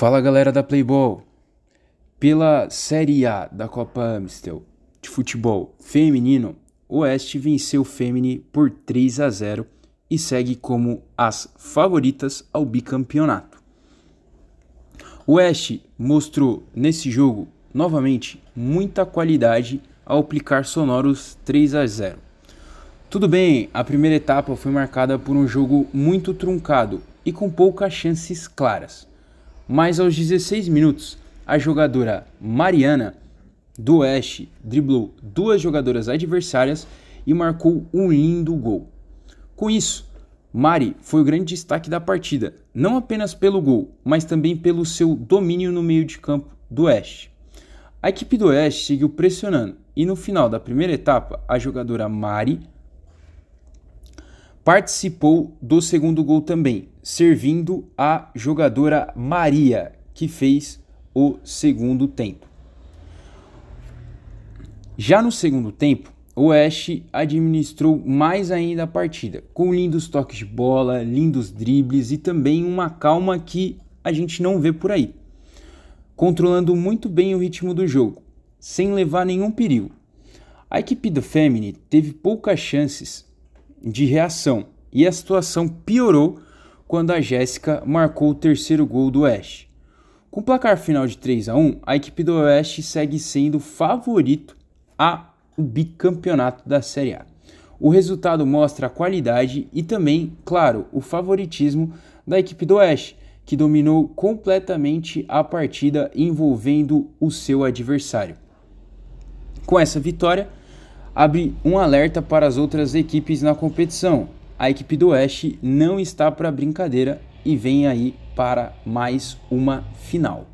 Fala galera da Playboy! Pela Série A da Copa Amstel de futebol feminino, o Oeste venceu o Femini por 3 a 0 e segue como as favoritas ao bicampeonato. O Oeste mostrou nesse jogo novamente muita qualidade ao aplicar sonoros 3 a 0. Tudo bem, a primeira etapa foi marcada por um jogo muito truncado e com poucas chances claras mas aos 16 minutos, a jogadora Mariana do Oeste driblou duas jogadoras adversárias e marcou um lindo gol. Com isso, Mari foi o grande destaque da partida, não apenas pelo gol, mas também pelo seu domínio no meio de campo do Oeste. A equipe do Oeste seguiu pressionando e no final da primeira etapa, a jogadora Mari participou do segundo gol também, servindo a jogadora Maria, que fez o segundo tempo. Já no segundo tempo, o Oeste administrou mais ainda a partida, com lindos toques de bola, lindos dribles e também uma calma que a gente não vê por aí, controlando muito bem o ritmo do jogo, sem levar nenhum perigo. A equipe do Femini teve poucas chances de reação e a situação piorou quando a Jéssica marcou o terceiro gol do Oeste. Com o placar final de 3 a 1, a equipe do Oeste segue sendo favorito ao bicampeonato da Série A. O resultado mostra a qualidade e também, claro, o favoritismo da equipe do Oeste, que dominou completamente a partida envolvendo o seu adversário. Com essa vitória, abre um alerta para as outras equipes na competição, a equipe do Oeste não está para brincadeira e vem aí para mais uma final.